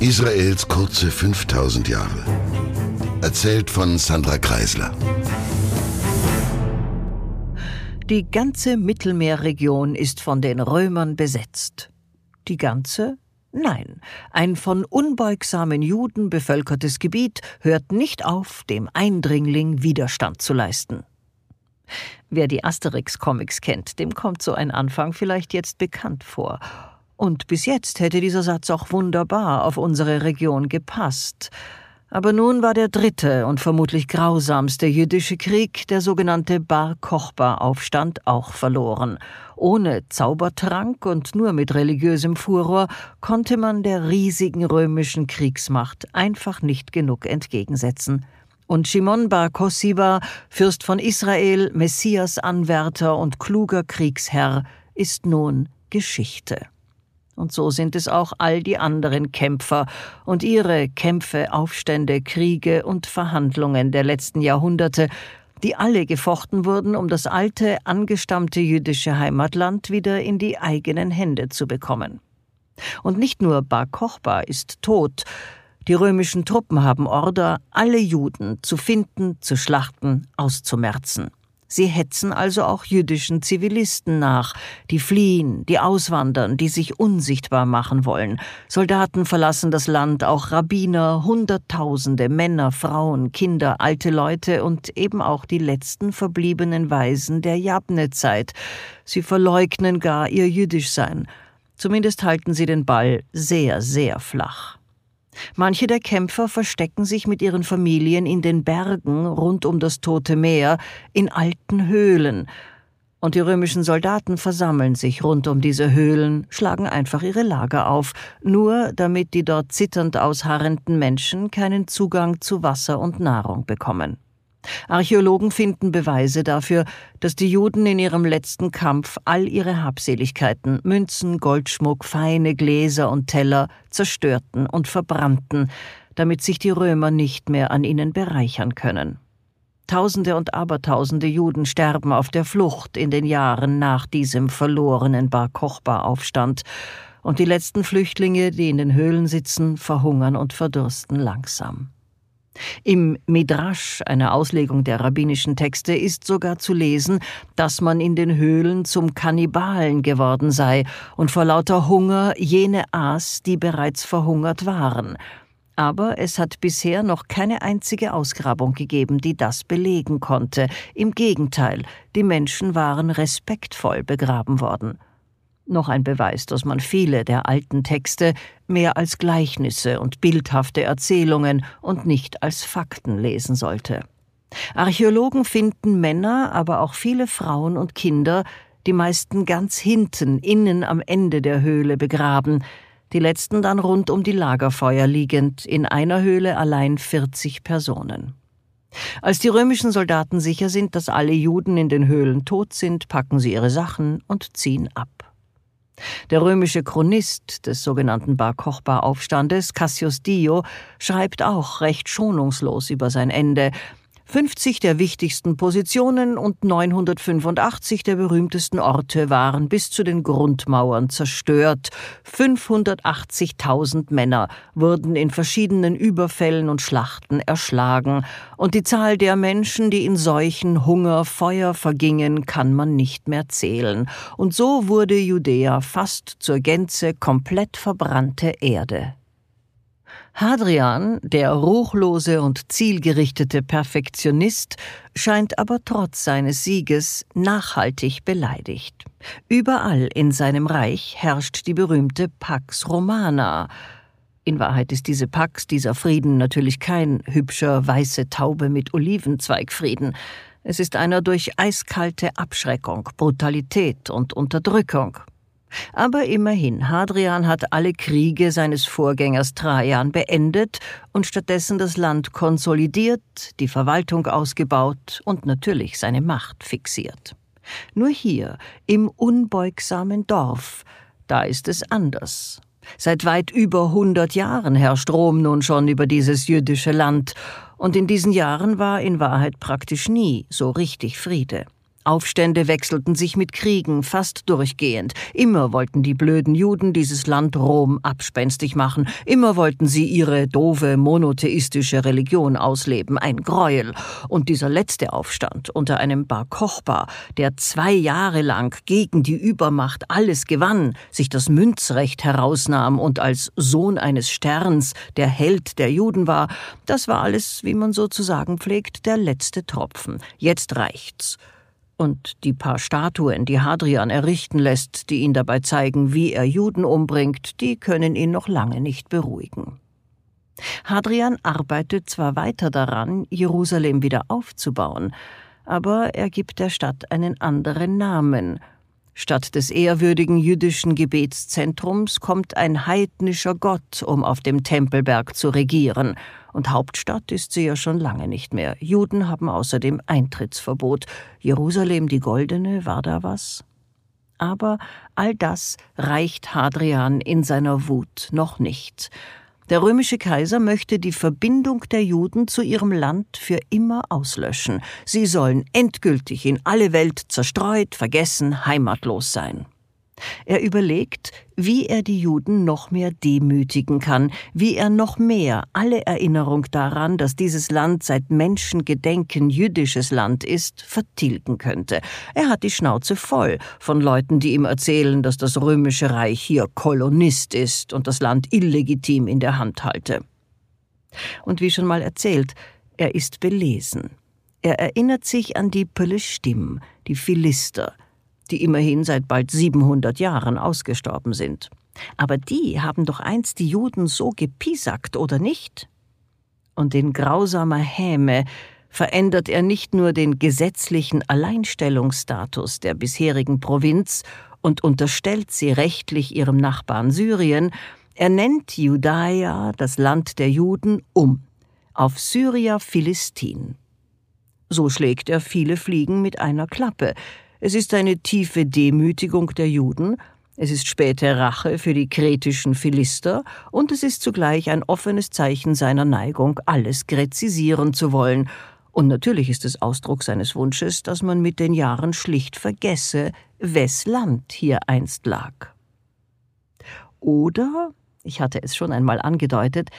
Israels kurze 5000 Jahre. Erzählt von Sandra Kreisler. Die ganze Mittelmeerregion ist von den Römern besetzt. Die ganze? Nein, ein von unbeugsamen Juden bevölkertes Gebiet hört nicht auf, dem Eindringling Widerstand zu leisten. Wer die Asterix-Comics kennt, dem kommt so ein Anfang vielleicht jetzt bekannt vor. Und bis jetzt hätte dieser Satz auch wunderbar auf unsere Region gepasst. Aber nun war der dritte und vermutlich grausamste jüdische Krieg, der sogenannte Bar Kochba-Aufstand, auch verloren. Ohne Zaubertrank und nur mit religiösem Furor konnte man der riesigen römischen Kriegsmacht einfach nicht genug entgegensetzen. Und Shimon Bar Kossiba, Fürst von Israel, Messias-Anwärter und kluger Kriegsherr, ist nun Geschichte. Und so sind es auch all die anderen Kämpfer und ihre Kämpfe, Aufstände, Kriege und Verhandlungen der letzten Jahrhunderte, die alle gefochten wurden, um das alte, angestammte jüdische Heimatland wieder in die eigenen Hände zu bekommen. Und nicht nur Bar Kochba ist tot, die römischen Truppen haben Order, alle Juden zu finden, zu schlachten, auszumerzen. Sie hetzen also auch jüdischen Zivilisten nach, die fliehen, die auswandern, die sich unsichtbar machen wollen. Soldaten verlassen das Land, auch Rabbiner, Hunderttausende, Männer, Frauen, Kinder, alte Leute und eben auch die letzten verbliebenen Weisen der Jabne-Zeit. Sie verleugnen gar ihr Jüdischsein. Zumindest halten sie den Ball sehr, sehr flach. Manche der Kämpfer verstecken sich mit ihren Familien in den Bergen rund um das Tote Meer, in alten Höhlen, und die römischen Soldaten versammeln sich rund um diese Höhlen, schlagen einfach ihre Lager auf, nur damit die dort zitternd ausharrenden Menschen keinen Zugang zu Wasser und Nahrung bekommen. Archäologen finden Beweise dafür, dass die Juden in ihrem letzten Kampf all ihre Habseligkeiten, Münzen, Goldschmuck, feine Gläser und Teller zerstörten und verbrannten, damit sich die Römer nicht mehr an ihnen bereichern können. Tausende und Abertausende Juden sterben auf der Flucht in den Jahren nach diesem verlorenen Bar Kochba-Aufstand, und die letzten Flüchtlinge, die in den Höhlen sitzen, verhungern und verdursten langsam. Im Midrasch, einer Auslegung der rabbinischen Texte, ist sogar zu lesen, dass man in den Höhlen zum Kannibalen geworden sei und vor lauter Hunger jene aß, die bereits verhungert waren. Aber es hat bisher noch keine einzige Ausgrabung gegeben, die das belegen konnte. Im Gegenteil, die Menschen waren respektvoll begraben worden noch ein Beweis, dass man viele der alten Texte mehr als Gleichnisse und bildhafte Erzählungen und nicht als Fakten lesen sollte. Archäologen finden Männer, aber auch viele Frauen und Kinder, die meisten ganz hinten, innen am Ende der Höhle begraben, die letzten dann rund um die Lagerfeuer liegend, in einer Höhle allein 40 Personen. Als die römischen Soldaten sicher sind, dass alle Juden in den Höhlen tot sind, packen sie ihre Sachen und ziehen ab. Der römische Chronist des sogenannten Bar Kochba-Aufstandes, Cassius Dio, schreibt auch recht schonungslos über sein Ende, 50 der wichtigsten Positionen und 985 der berühmtesten Orte waren bis zu den Grundmauern zerstört. 580.000 Männer wurden in verschiedenen Überfällen und Schlachten erschlagen, und die Zahl der Menschen, die in Seuchen, Hunger, Feuer vergingen, kann man nicht mehr zählen. Und so wurde Judäa fast zur Gänze komplett verbrannte Erde. Hadrian, der ruchlose und zielgerichtete Perfektionist, scheint aber trotz seines Sieges nachhaltig beleidigt. Überall in seinem Reich herrscht die berühmte Pax Romana. In Wahrheit ist diese Pax, dieser Frieden, natürlich kein hübscher weiße Taube mit Olivenzweigfrieden. Es ist einer durch eiskalte Abschreckung, Brutalität und Unterdrückung. Aber immerhin, Hadrian hat alle Kriege seines Vorgängers Trajan beendet und stattdessen das Land konsolidiert, die Verwaltung ausgebaut und natürlich seine Macht fixiert. Nur hier, im unbeugsamen Dorf, da ist es anders. Seit weit über hundert Jahren herrscht Rom nun schon über dieses jüdische Land, und in diesen Jahren war in Wahrheit praktisch nie so richtig Friede. Aufstände wechselten sich mit Kriegen fast durchgehend. Immer wollten die blöden Juden dieses Land Rom abspenstig machen. Immer wollten sie ihre doofe monotheistische Religion ausleben. Ein Gräuel. Und dieser letzte Aufstand unter einem Bar Kochba, der zwei Jahre lang gegen die Übermacht alles gewann, sich das Münzrecht herausnahm und als Sohn eines Sterns der Held der Juden war, das war alles, wie man so zu sagen pflegt, der letzte Tropfen. Jetzt reicht's. Und die paar Statuen, die Hadrian errichten lässt, die ihn dabei zeigen, wie er Juden umbringt, die können ihn noch lange nicht beruhigen. Hadrian arbeitet zwar weiter daran, Jerusalem wieder aufzubauen, aber er gibt der Stadt einen anderen Namen. Statt des ehrwürdigen jüdischen Gebetszentrums kommt ein heidnischer Gott, um auf dem Tempelberg zu regieren, und Hauptstadt ist sie ja schon lange nicht mehr. Juden haben außerdem Eintrittsverbot. Jerusalem die Goldene, war da was? Aber all das reicht Hadrian in seiner Wut noch nicht. Der römische Kaiser möchte die Verbindung der Juden zu ihrem Land für immer auslöschen. Sie sollen endgültig in alle Welt zerstreut, vergessen, heimatlos sein. Er überlegt, wie er die Juden noch mehr demütigen kann, wie er noch mehr alle Erinnerung daran, dass dieses Land seit Menschengedenken jüdisches Land ist, vertilgen könnte. Er hat die Schnauze voll von Leuten, die ihm erzählen, dass das römische Reich hier Kolonist ist und das Land illegitim in der Hand halte. Und wie schon mal erzählt, er ist belesen. Er erinnert sich an die Pelishtim, die Philister, die immerhin seit bald 700 Jahren ausgestorben sind. Aber die haben doch einst die Juden so gepiesackt, oder nicht? Und in grausamer Häme verändert er nicht nur den gesetzlichen Alleinstellungsstatus der bisherigen Provinz und unterstellt sie rechtlich ihrem Nachbarn Syrien, er nennt Judaia, das Land der Juden, um auf Syria Philistin. So schlägt er viele Fliegen mit einer Klappe, es ist eine tiefe Demütigung der Juden, es ist späte Rache für die kretischen Philister und es ist zugleich ein offenes Zeichen seiner Neigung, alles gräzisieren zu wollen. Und natürlich ist es Ausdruck seines Wunsches, dass man mit den Jahren schlicht vergesse, wes Land hier einst lag. Oder, ich hatte es schon einmal angedeutet,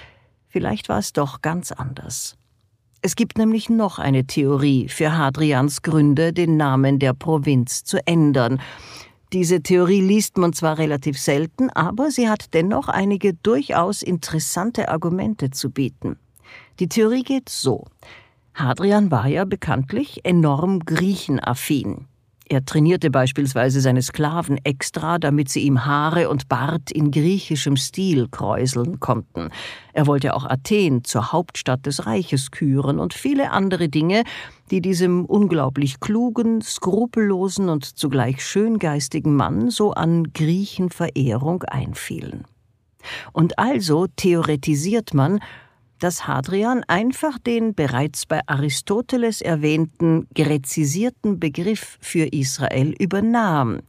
vielleicht war es doch ganz anders. Es gibt nämlich noch eine Theorie für Hadrians Gründe, den Namen der Provinz zu ändern. Diese Theorie liest man zwar relativ selten, aber sie hat dennoch einige durchaus interessante Argumente zu bieten. Die Theorie geht so. Hadrian war ja bekanntlich enorm griechenaffin. Er trainierte beispielsweise seine Sklaven extra, damit sie ihm Haare und Bart in griechischem Stil kräuseln konnten. Er wollte auch Athen zur Hauptstadt des Reiches küren und viele andere Dinge, die diesem unglaublich klugen, skrupellosen und zugleich schöngeistigen Mann so an Griechenverehrung einfielen. Und also theoretisiert man, dass Hadrian einfach den bereits bei Aristoteles erwähnten gräzisierten Begriff für Israel übernahm.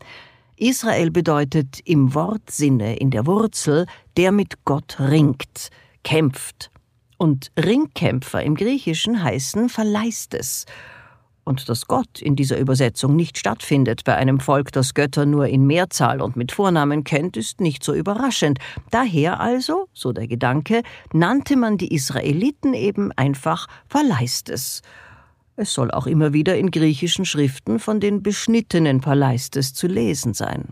Israel bedeutet im Wortsinne, in der Wurzel, der mit Gott ringt, kämpft. Und Ringkämpfer im Griechischen heißen Verleistes und dass Gott in dieser Übersetzung nicht stattfindet bei einem Volk, das Götter nur in Mehrzahl und mit Vornamen kennt, ist nicht so überraschend. Daher also, so der Gedanke, nannte man die Israeliten eben einfach Verleistes. Es soll auch immer wieder in griechischen Schriften von den beschnittenen Paleistes zu lesen sein.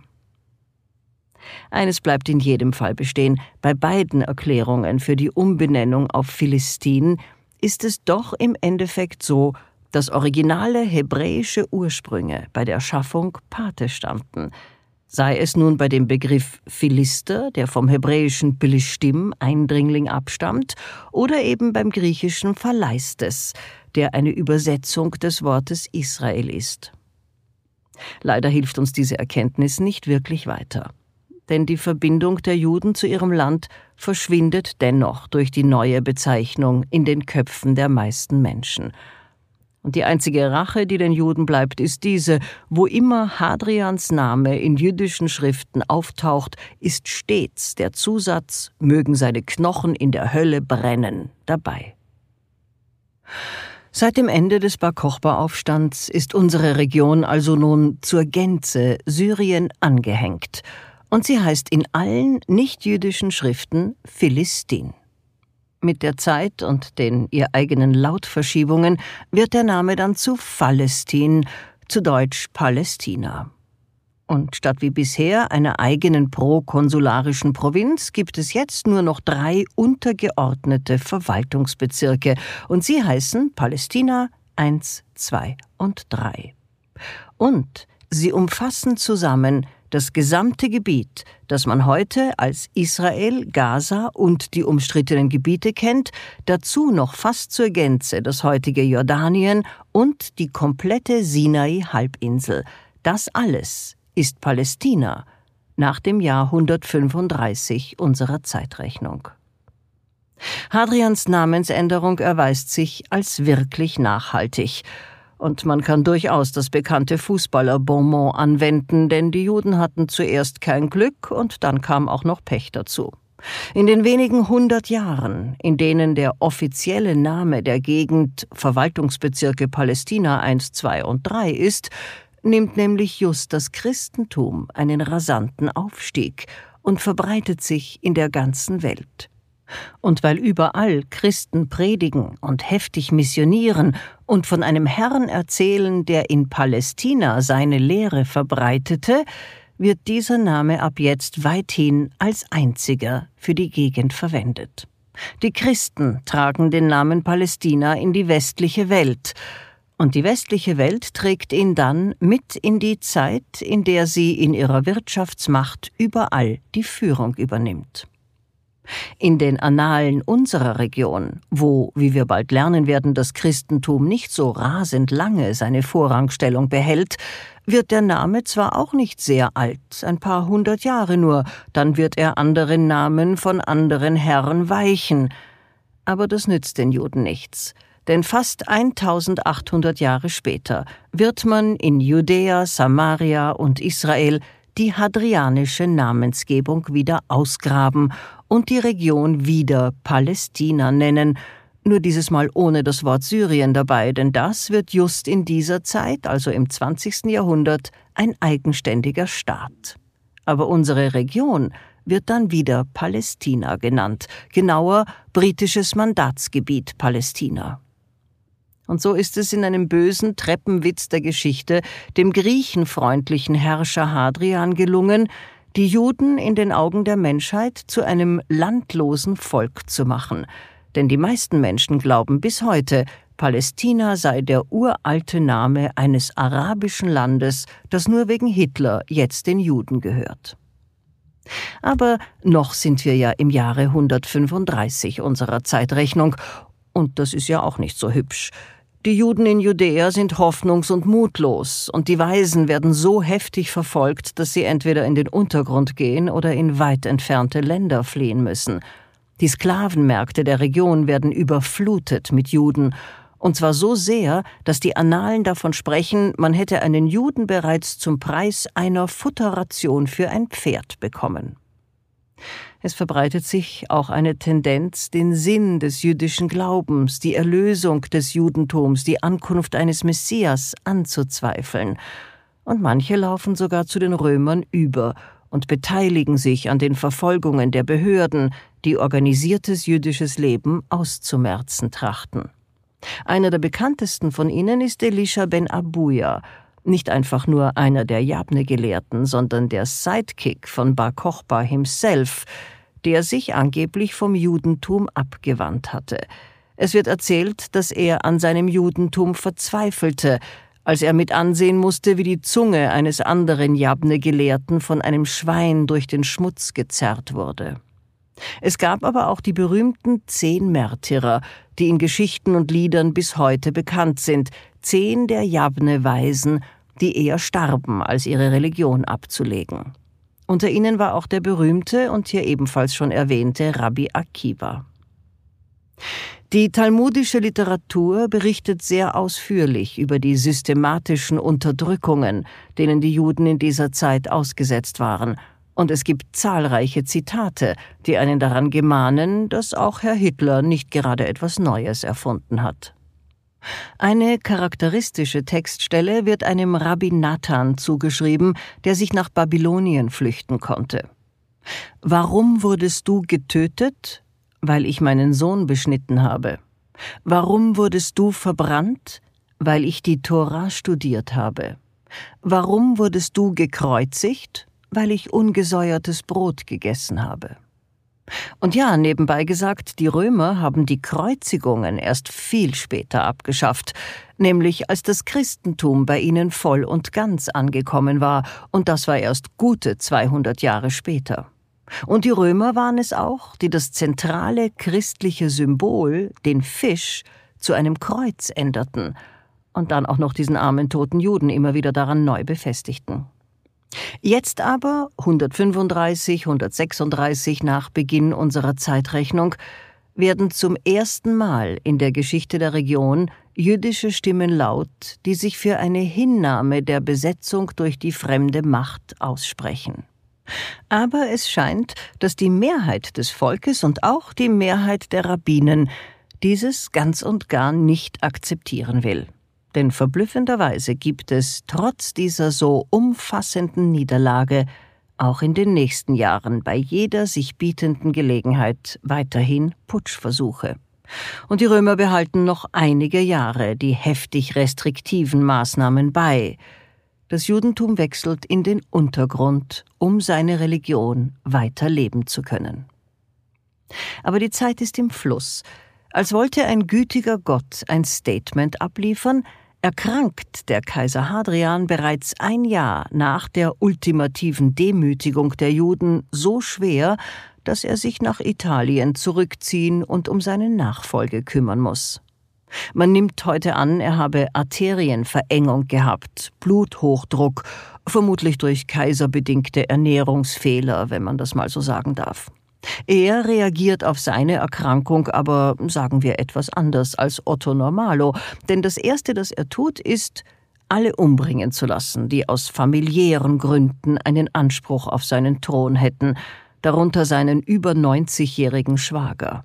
Eines bleibt in jedem Fall bestehen, bei beiden Erklärungen für die Umbenennung auf Philistin ist es doch im Endeffekt so, dass originale hebräische Ursprünge bei der Schaffung Pate standen, sei es nun bei dem Begriff Philister, der vom hebräischen Pelishtim, Eindringling, abstammt, oder eben beim griechischen Phaleistes, der eine Übersetzung des Wortes Israel ist. Leider hilft uns diese Erkenntnis nicht wirklich weiter. Denn die Verbindung der Juden zu ihrem Land verschwindet dennoch durch die neue Bezeichnung in den Köpfen der meisten Menschen – und die einzige Rache, die den Juden bleibt, ist diese, wo immer Hadrians Name in jüdischen Schriften auftaucht, ist stets der Zusatz mögen seine Knochen in der Hölle brennen dabei. Seit dem Ende des Bar Kochba-Aufstands ist unsere Region also nun zur Gänze Syrien angehängt, und sie heißt in allen nichtjüdischen Schriften Philistin. Mit der Zeit und den ihr eigenen Lautverschiebungen wird der Name dann zu Phalestin, zu Deutsch Palästina. Und statt wie bisher einer eigenen prokonsularischen Provinz gibt es jetzt nur noch drei untergeordnete Verwaltungsbezirke, und sie heißen Palästina 1, 2 und 3. Und sie umfassen zusammen das gesamte Gebiet, das man heute als Israel, Gaza und die umstrittenen Gebiete kennt, dazu noch fast zur Gänze das heutige Jordanien und die komplette Sinai-Halbinsel. Das alles ist Palästina nach dem Jahr 135 unserer Zeitrechnung. Hadrians Namensänderung erweist sich als wirklich nachhaltig, und man kann durchaus das bekannte Fußballer-Bonmot anwenden, denn die Juden hatten zuerst kein Glück und dann kam auch noch Pech dazu. In den wenigen hundert Jahren, in denen der offizielle Name der Gegend Verwaltungsbezirke Palästina 1, 2 und 3 ist, nimmt nämlich just das Christentum einen rasanten Aufstieg und verbreitet sich in der ganzen Welt. Und weil überall Christen predigen und heftig missionieren und von einem Herrn erzählen, der in Palästina seine Lehre verbreitete, wird dieser Name ab jetzt weithin als einziger für die Gegend verwendet. Die Christen tragen den Namen Palästina in die westliche Welt, und die westliche Welt trägt ihn dann mit in die Zeit, in der sie in ihrer Wirtschaftsmacht überall die Führung übernimmt. In den Annalen unserer Region, wo, wie wir bald lernen werden, das Christentum nicht so rasend lange seine Vorrangstellung behält, wird der Name zwar auch nicht sehr alt, ein paar hundert Jahre nur, dann wird er anderen Namen von anderen Herren weichen, aber das nützt den Juden nichts denn fast 1800 Jahre später wird man in Judäa, Samaria und Israel die hadrianische Namensgebung wieder ausgraben und die Region wieder Palästina nennen, nur dieses Mal ohne das Wort Syrien dabei, denn das wird just in dieser Zeit, also im 20. Jahrhundert, ein eigenständiger Staat. Aber unsere Region wird dann wieder Palästina genannt, genauer britisches Mandatsgebiet Palästina. Und so ist es in einem bösen Treppenwitz der Geschichte dem griechenfreundlichen Herrscher Hadrian gelungen, die Juden in den Augen der Menschheit zu einem landlosen Volk zu machen. Denn die meisten Menschen glauben bis heute, Palästina sei der uralte Name eines arabischen Landes, das nur wegen Hitler jetzt den Juden gehört. Aber noch sind wir ja im Jahre 135 unserer Zeitrechnung, und das ist ja auch nicht so hübsch. Die Juden in Judäa sind hoffnungs- und mutlos, und die Weisen werden so heftig verfolgt, dass sie entweder in den Untergrund gehen oder in weit entfernte Länder fliehen müssen. Die Sklavenmärkte der Region werden überflutet mit Juden, und zwar so sehr, dass die Annalen davon sprechen, man hätte einen Juden bereits zum Preis einer Futterration für ein Pferd bekommen. Es verbreitet sich auch eine Tendenz, den Sinn des jüdischen Glaubens, die Erlösung des Judentums, die Ankunft eines Messias anzuzweifeln. Und manche laufen sogar zu den Römern über und beteiligen sich an den Verfolgungen der Behörden, die organisiertes jüdisches Leben auszumerzen trachten. Einer der bekanntesten von ihnen ist Elisha ben Abuja, nicht einfach nur einer der Jabne-Gelehrten, sondern der Sidekick von Bar Kochba himself, der sich angeblich vom Judentum abgewandt hatte. Es wird erzählt, dass er an seinem Judentum verzweifelte, als er mit ansehen musste, wie die Zunge eines anderen Jabne-Gelehrten von einem Schwein durch den Schmutz gezerrt wurde. Es gab aber auch die berühmten zehn Märtyrer, die in Geschichten und Liedern bis heute bekannt sind, zehn der Jabne-Weisen die eher starben, als ihre Religion abzulegen. Unter ihnen war auch der berühmte und hier ebenfalls schon erwähnte Rabbi Akiva. Die talmudische Literatur berichtet sehr ausführlich über die systematischen Unterdrückungen, denen die Juden in dieser Zeit ausgesetzt waren, und es gibt zahlreiche Zitate, die einen daran gemahnen, dass auch Herr Hitler nicht gerade etwas Neues erfunden hat. Eine charakteristische Textstelle wird einem Rabbi Nathan zugeschrieben, der sich nach Babylonien flüchten konnte. Warum wurdest du getötet? Weil ich meinen Sohn beschnitten habe. Warum wurdest du verbrannt? Weil ich die Tora studiert habe. Warum wurdest du gekreuzigt? Weil ich ungesäuertes Brot gegessen habe. Und ja, nebenbei gesagt, die Römer haben die Kreuzigungen erst viel später abgeschafft, nämlich als das Christentum bei ihnen voll und ganz angekommen war, und das war erst gute 200 Jahre später. Und die Römer waren es auch, die das zentrale christliche Symbol, den Fisch, zu einem Kreuz änderten und dann auch noch diesen armen toten Juden immer wieder daran neu befestigten. Jetzt aber, 135, 136 nach Beginn unserer Zeitrechnung, werden zum ersten Mal in der Geschichte der Region jüdische Stimmen laut, die sich für eine Hinnahme der Besetzung durch die fremde Macht aussprechen. Aber es scheint, dass die Mehrheit des Volkes und auch die Mehrheit der Rabbinen dieses ganz und gar nicht akzeptieren will. Denn verblüffenderweise gibt es trotz dieser so umfassenden Niederlage auch in den nächsten Jahren bei jeder sich bietenden Gelegenheit weiterhin Putschversuche. Und die Römer behalten noch einige Jahre die heftig restriktiven Maßnahmen bei, das Judentum wechselt in den Untergrund, um seine Religion weiter leben zu können. Aber die Zeit ist im Fluss. Als wollte ein gütiger Gott ein Statement abliefern, erkrankt der Kaiser Hadrian bereits ein Jahr nach der ultimativen Demütigung der Juden so schwer, dass er sich nach Italien zurückziehen und um seine Nachfolge kümmern muss. Man nimmt heute an, er habe Arterienverengung gehabt, Bluthochdruck, vermutlich durch kaiserbedingte Ernährungsfehler, wenn man das mal so sagen darf. Er reagiert auf seine Erkrankung aber, sagen wir, etwas anders als Otto Normalo, denn das Erste, das er tut, ist, alle umbringen zu lassen, die aus familiären Gründen einen Anspruch auf seinen Thron hätten, darunter seinen über 90-jährigen Schwager.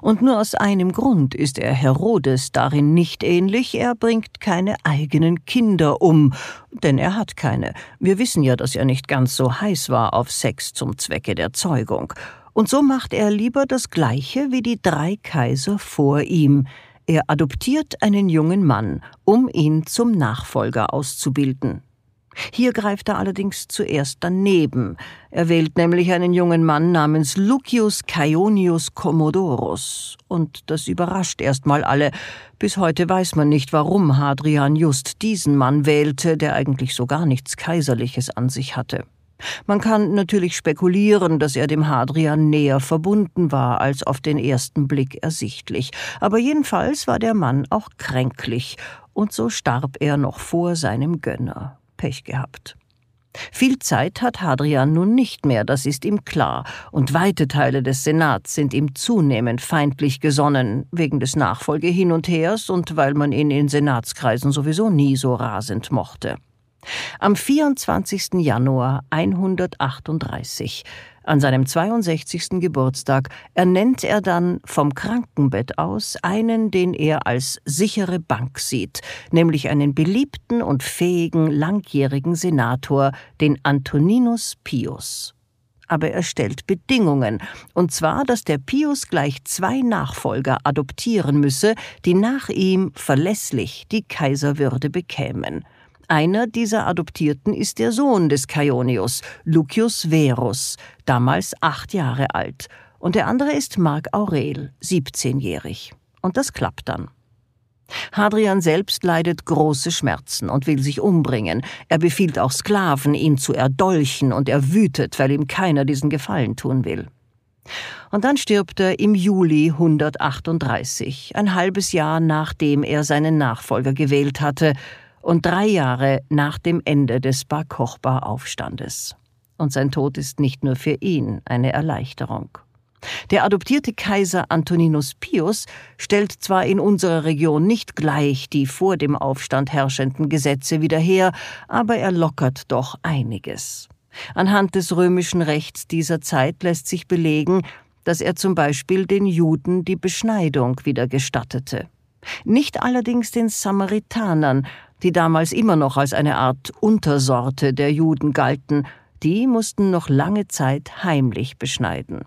Und nur aus einem Grund ist er Herodes darin nicht ähnlich, er bringt keine eigenen Kinder um, denn er hat keine. Wir wissen ja, dass er nicht ganz so heiß war auf Sex zum Zwecke der Zeugung. Und so macht er lieber das Gleiche wie die drei Kaiser vor ihm. Er adoptiert einen jungen Mann, um ihn zum Nachfolger auszubilden. Hier greift er allerdings zuerst daneben. Er wählt nämlich einen jungen Mann namens Lucius Caionius Commodorus. Und das überrascht erstmal alle. Bis heute weiß man nicht, warum Hadrian just diesen Mann wählte, der eigentlich so gar nichts Kaiserliches an sich hatte. Man kann natürlich spekulieren, dass er dem Hadrian näher verbunden war, als auf den ersten Blick ersichtlich. Aber jedenfalls war der Mann auch kränklich, und so starb er noch vor seinem Gönner. Pech gehabt. Viel Zeit hat Hadrian nun nicht mehr, das ist ihm klar, und weite Teile des Senats sind ihm zunehmend feindlich gesonnen, wegen des Nachfolge hin und hers und weil man ihn in Senatskreisen sowieso nie so rasend mochte. Am 24. Januar 138 an seinem 62. Geburtstag ernennt er dann vom Krankenbett aus einen, den er als sichere Bank sieht, nämlich einen beliebten und fähigen langjährigen Senator, den Antoninus Pius. Aber er stellt Bedingungen, und zwar, dass der Pius gleich zwei Nachfolger adoptieren müsse, die nach ihm verlässlich die Kaiserwürde bekämen. Einer dieser Adoptierten ist der Sohn des Caionius, Lucius Verus, damals acht Jahre alt, und der andere ist Mark Aurel, 17-jährig. Und das klappt dann. Hadrian selbst leidet große Schmerzen und will sich umbringen. Er befiehlt auch Sklaven, ihn zu erdolchen, und er wütet, weil ihm keiner diesen Gefallen tun will. Und dann stirbt er im Juli 138, ein halbes Jahr nachdem er seinen Nachfolger gewählt hatte, und drei Jahre nach dem Ende des Bar Kochba-Aufstandes. Und sein Tod ist nicht nur für ihn eine Erleichterung. Der adoptierte Kaiser Antoninus Pius stellt zwar in unserer Region nicht gleich die vor dem Aufstand herrschenden Gesetze wieder her, aber er lockert doch einiges. Anhand des römischen Rechts dieser Zeit lässt sich belegen, dass er zum Beispiel den Juden die Beschneidung wieder gestattete. Nicht allerdings den Samaritanern, die damals immer noch als eine Art Untersorte der Juden galten, die mussten noch lange Zeit heimlich beschneiden.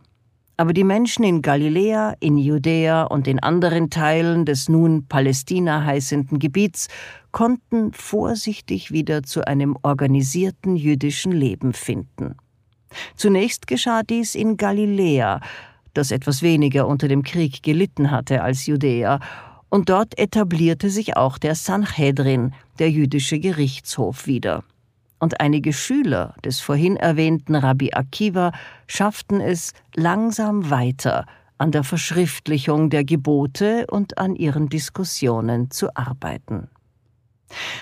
Aber die Menschen in Galiläa, in Judäa und in anderen Teilen des nun Palästina heißenden Gebiets konnten vorsichtig wieder zu einem organisierten jüdischen Leben finden. Zunächst geschah dies in Galiläa, das etwas weniger unter dem Krieg gelitten hatte als Judäa, und dort etablierte sich auch der Sanhedrin, der jüdische Gerichtshof, wieder und einige Schüler des vorhin erwähnten Rabbi Akiva schafften es langsam weiter, an der Verschriftlichung der Gebote und an ihren Diskussionen zu arbeiten.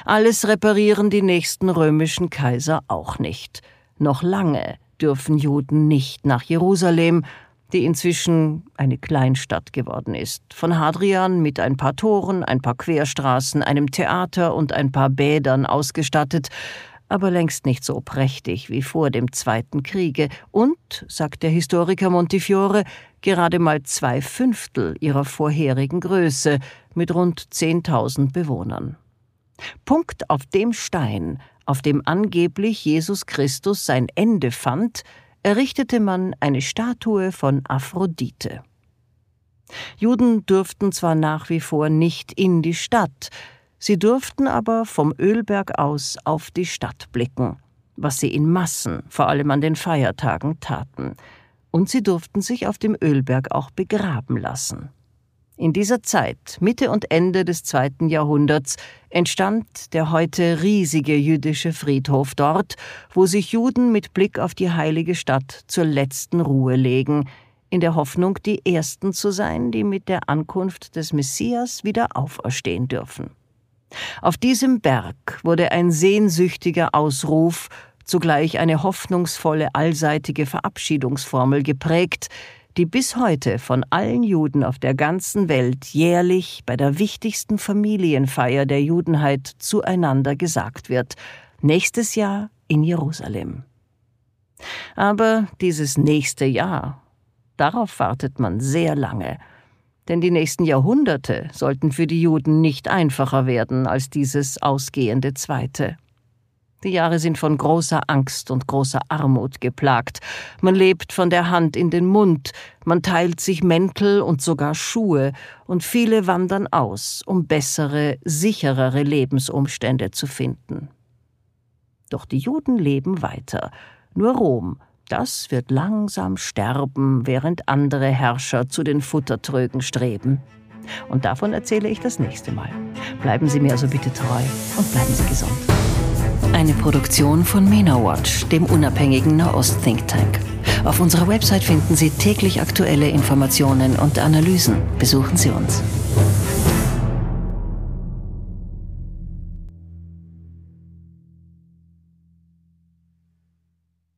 Alles reparieren die nächsten römischen Kaiser auch nicht. Noch lange dürfen Juden nicht nach Jerusalem, die inzwischen eine Kleinstadt geworden ist, von Hadrian mit ein paar Toren, ein paar Querstraßen, einem Theater und ein paar Bädern ausgestattet, aber längst nicht so prächtig wie vor dem Zweiten Kriege und, sagt der Historiker Montifiore, gerade mal zwei Fünftel ihrer vorherigen Größe mit rund 10.000 Bewohnern. Punkt auf dem Stein, auf dem angeblich Jesus Christus sein Ende fand, errichtete man eine Statue von Aphrodite. Juden durften zwar nach wie vor nicht in die Stadt, Sie durften aber vom Ölberg aus auf die Stadt blicken, was sie in Massen, vor allem an den Feiertagen, taten. Und sie durften sich auf dem Ölberg auch begraben lassen. In dieser Zeit, Mitte und Ende des zweiten Jahrhunderts, entstand der heute riesige jüdische Friedhof dort, wo sich Juden mit Blick auf die heilige Stadt zur letzten Ruhe legen, in der Hoffnung, die Ersten zu sein, die mit der Ankunft des Messias wieder auferstehen dürfen. Auf diesem Berg wurde ein sehnsüchtiger Ausruf, zugleich eine hoffnungsvolle allseitige Verabschiedungsformel geprägt, die bis heute von allen Juden auf der ganzen Welt jährlich bei der wichtigsten Familienfeier der Judenheit zueinander gesagt wird, nächstes Jahr in Jerusalem. Aber dieses nächste Jahr, darauf wartet man sehr lange, denn die nächsten Jahrhunderte sollten für die Juden nicht einfacher werden als dieses ausgehende zweite. Die Jahre sind von großer Angst und großer Armut geplagt. Man lebt von der Hand in den Mund, man teilt sich Mäntel und sogar Schuhe, und viele wandern aus, um bessere, sicherere Lebensumstände zu finden. Doch die Juden leben weiter. Nur Rom das wird langsam sterben, während andere Herrscher zu den Futtertrögen streben. Und davon erzähle ich das nächste Mal. Bleiben Sie mir also bitte treu und bleiben Sie gesund. Eine Produktion von MENA Watch, dem unabhängigen Nahost-Think Tank. Auf unserer Website finden Sie täglich aktuelle Informationen und Analysen. Besuchen Sie uns.